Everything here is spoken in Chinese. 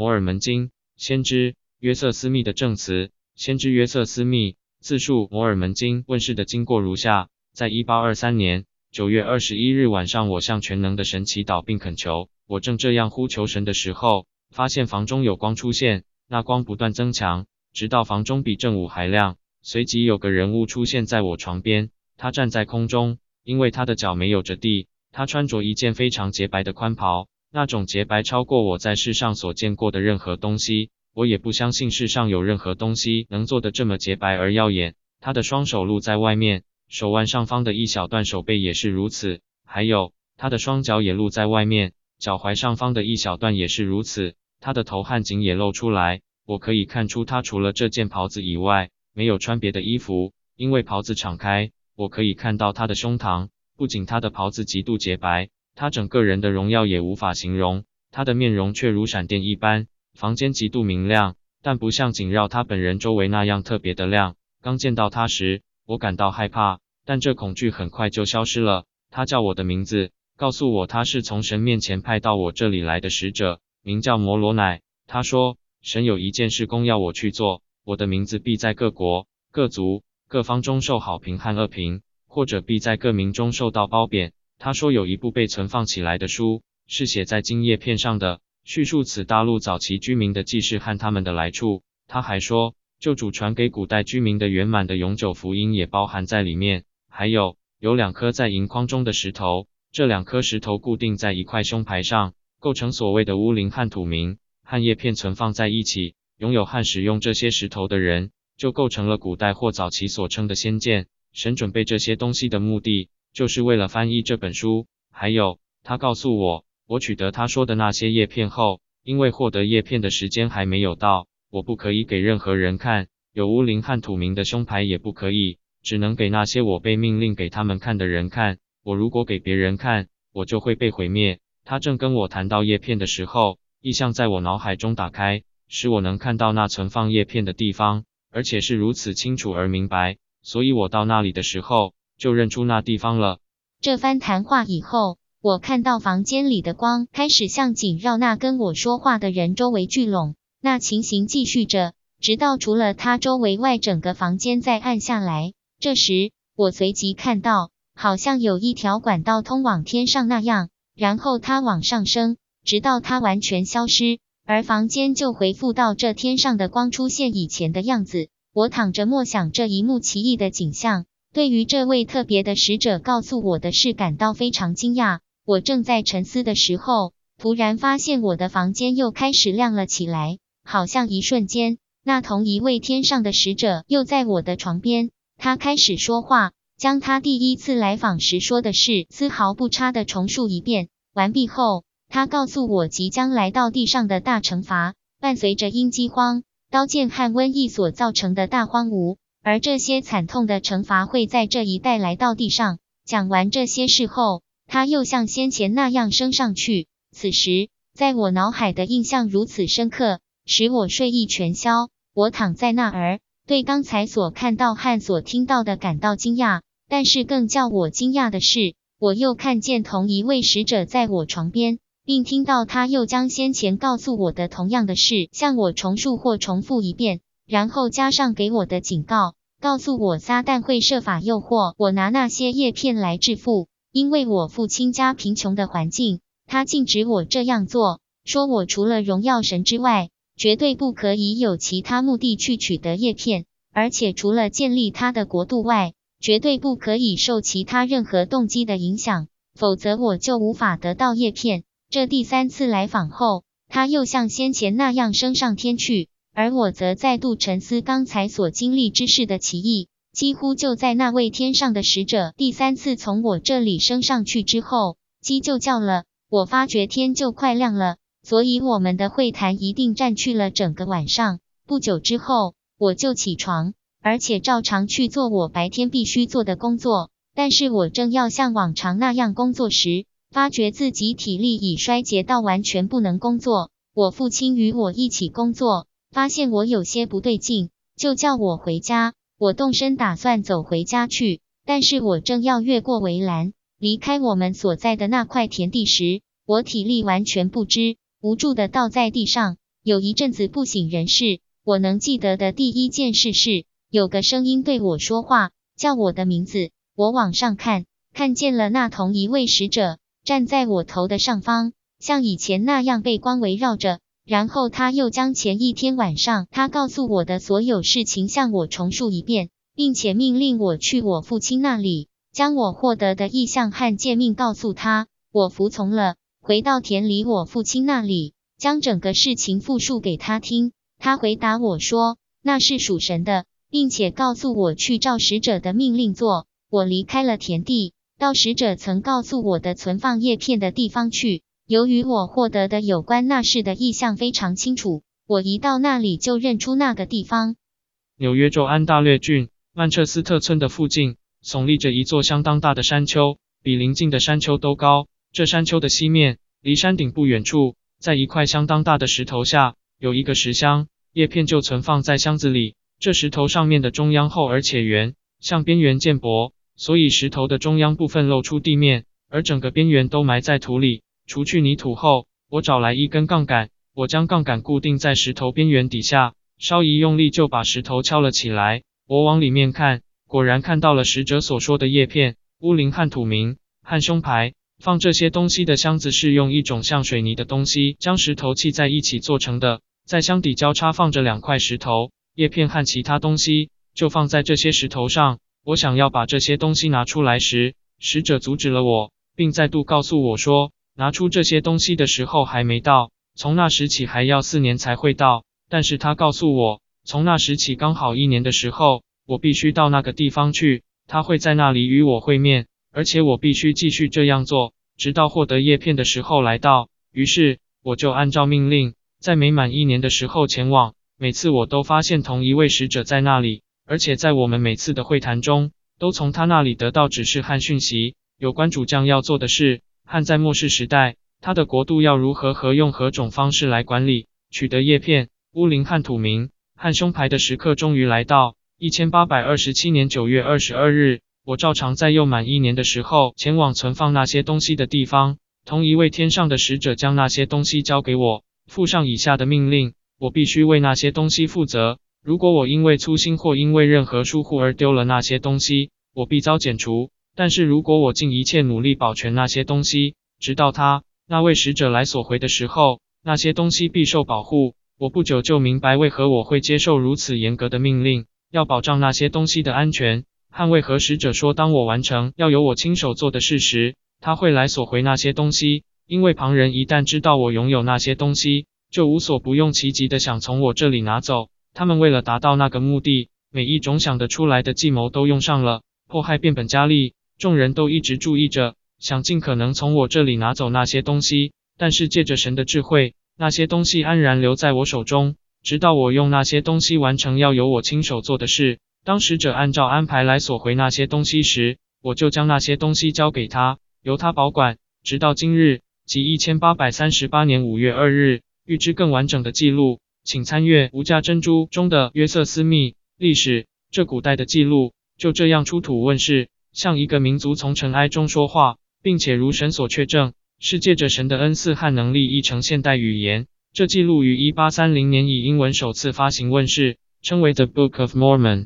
摩尔门经，先知约瑟斯密的证词。先知约瑟斯密自述摩尔门经问世的经过如下：在一八二三年九月二十一日晚上，我向全能的神祈祷并恳求。我正这样呼求神的时候，发现房中有光出现，那光不断增强，直到房中比正午还亮。随即有个人物出现在我床边，他站在空中，因为他的脚没有着地。他穿着一件非常洁白的宽袍，那种洁白超过我在世上所见过的任何东西。我也不相信世上有任何东西能做得这么洁白而耀眼。他的双手露在外面，手腕上方的一小段手背也是如此。还有，他的双脚也露在外面，脚踝上方的一小段也是如此。他的头和颈也露出来。我可以看出他除了这件袍子以外，没有穿别的衣服，因为袍子敞开，我可以看到他的胸膛。不仅他的袍子极度洁白，他整个人的荣耀也无法形容。他的面容却如闪电一般，房间极度明亮，但不像紧绕他本人周围那样特别的亮。刚见到他时，我感到害怕，但这恐惧很快就消失了。他叫我的名字，告诉我他是从神面前派到我这里来的使者，名叫摩罗乃。他说，神有一件事公要我去做，我的名字必在各国、各族、各方中受好评和恶评。或者必在各民中受到褒贬。他说有一部被存放起来的书，是写在金叶片上的，叙述此大陆早期居民的记事和他们的来处。他还说，旧主传给古代居民的圆满的永久福音也包含在里面。还有，有两颗在银框中的石头，这两颗石头固定在一块胸牌上，构成所谓的乌灵和土名，和叶片存放在一起。拥有和使用这些石头的人，就构成了古代或早期所称的仙剑。神准备这些东西的目的，就是为了翻译这本书。还有，他告诉我，我取得他说的那些叶片后，因为获得叶片的时间还没有到，我不可以给任何人看。有乌灵和土名的胸牌也不可以，只能给那些我被命令给他们看的人看。我如果给别人看，我就会被毁灭。他正跟我谈到叶片的时候，意象在我脑海中打开，使我能看到那存放叶片的地方，而且是如此清楚而明白。所以我到那里的时候，就认出那地方了。这番谈话以后，我看到房间里的光开始向紧绕那跟我说话的人周围聚拢，那情形继续着，直到除了他周围外，整个房间再暗下来。这时，我随即看到，好像有一条管道通往天上那样，然后它往上升，直到它完全消失，而房间就恢复到这天上的光出现以前的样子。我躺着默想这一幕奇异的景象，对于这位特别的使者告诉我的事感到非常惊讶。我正在沉思的时候，突然发现我的房间又开始亮了起来，好像一瞬间，那同一位天上的使者又在我的床边。他开始说话，将他第一次来访时说的事丝毫不差的重述一遍。完毕后，他告诉我即将来到地上的大惩罚，伴随着因饥荒。刀剑和瘟疫所造成的大荒芜，而这些惨痛的惩罚会在这一代来到地上。讲完这些事后，他又像先前那样升上去。此时，在我脑海的印象如此深刻，使我睡意全消。我躺在那儿，对刚才所看到和所听到的感到惊讶。但是更叫我惊讶的是，我又看见同一位使者在我床边。并听到他又将先前告诉我的同样的事向我重述或重复一遍，然后加上给我的警告，告诉我撒旦会设法诱惑我拿那些叶片来致富，因为我父亲家贫穷的环境，他禁止我这样做，说我除了荣耀神之外，绝对不可以有其他目的去取得叶片，而且除了建立他的国度外，绝对不可以受其他任何动机的影响，否则我就无法得到叶片。这第三次来访后，他又像先前那样升上天去，而我则再度沉思刚才所经历之事的奇异。几乎就在那位天上的使者第三次从我这里升上去之后，鸡就叫了。我发觉天就快亮了，所以我们的会谈一定占去了整个晚上。不久之后，我就起床，而且照常去做我白天必须做的工作。但是我正要像往常那样工作时，发觉自己体力已衰竭到完全不能工作。我父亲与我一起工作，发现我有些不对劲，就叫我回家。我动身打算走回家去，但是我正要越过围栏，离开我们所在的那块田地时，我体力完全不支，无助的倒在地上。有一阵子不省人事。我能记得的第一件事是，有个声音对我说话，叫我的名字。我往上看，看见了那同一位使者站在我头的上方，像以前那样被光围绕着。然后他又将前一天晚上他告诉我的所有事情向我重述一遍，并且命令我去我父亲那里，将我获得的意象和诫命告诉他。我服从了，回到田里我父亲那里，将整个事情复述给他听。他回答我说那是属神的，并且告诉我去照使者的命令做。我离开了田地，到使者曾告诉我的存放叶片的地方去。由于我获得的有关那事的意象非常清楚，我一到那里就认出那个地方。纽约州安大略郡曼彻斯特村的附近，耸立着一座相当大的山丘，比邻近的山丘都高。这山丘的西面，离山顶不远处，在一块相当大的石头下，有一个石箱，叶片就存放在箱子里。这石头上面的中央厚而且圆，向边缘渐薄，所以石头的中央部分露出地面，而整个边缘都埋在土里。除去泥土后，我找来一根杠杆，我将杠杆固定在石头边缘底下，稍一用力就把石头敲了起来。我往里面看，果然看到了使者所说的叶片、乌灵和土名和胸牌。放这些东西的箱子是用一种像水泥的东西将石头砌在一起做成的，在箱底交叉放着两块石头、叶片和其他东西，就放在这些石头上。我想要把这些东西拿出来时，使者阻止了我，并再度告诉我说。拿出这些东西的时候还没到，从那时起还要四年才会到。但是他告诉我，从那时起刚好一年的时候，我必须到那个地方去，他会在那里与我会面，而且我必须继续这样做，直到获得叶片的时候来到。于是我就按照命令，在每满一年的时候前往。每次我都发现同一位使者在那里，而且在我们每次的会谈中，都从他那里得到指示和讯息，有关主将要做的事。汉在末世时代，他的国度要如何和用何种方式来管理、取得叶片、乌灵和土名和胸牌的时刻终于来到。一千八百二十七年九月二十二日，我照常在又满一年的时候前往存放那些东西的地方。同一位天上的使者将那些东西交给我，附上以下的命令：我必须为那些东西负责。如果我因为粗心或因为任何疏忽而丢了那些东西，我必遭剪除。但是如果我尽一切努力保全那些东西，直到他那位使者来索回的时候，那些东西必受保护。我不久就明白为何我会接受如此严格的命令，要保障那些东西的安全。捍卫和使者说，当我完成要由我亲手做的事时，他会来索回那些东西。因为旁人一旦知道我拥有那些东西，就无所不用其极的想从我这里拿走。他们为了达到那个目的，每一种想得出来的计谋都用上了，迫害变本加厉。众人都一直注意着，想尽可能从我这里拿走那些东西，但是借着神的智慧，那些东西安然留在我手中，直到我用那些东西完成要由我亲手做的事。当使者按照安排来索回那些东西时，我就将那些东西交给他，由他保管，直到今日，即一千八百三十八年五月二日。预知更完整的记录，请参阅《无价珍珠》中的约瑟斯密历史。这古代的记录就这样出土问世。像一个民族从尘埃中说话，并且如神所确证，是借着神的恩赐和能力译成现代语言。这记录于一八三零年以英文首次发行问世，称为《The Book of Mormon》。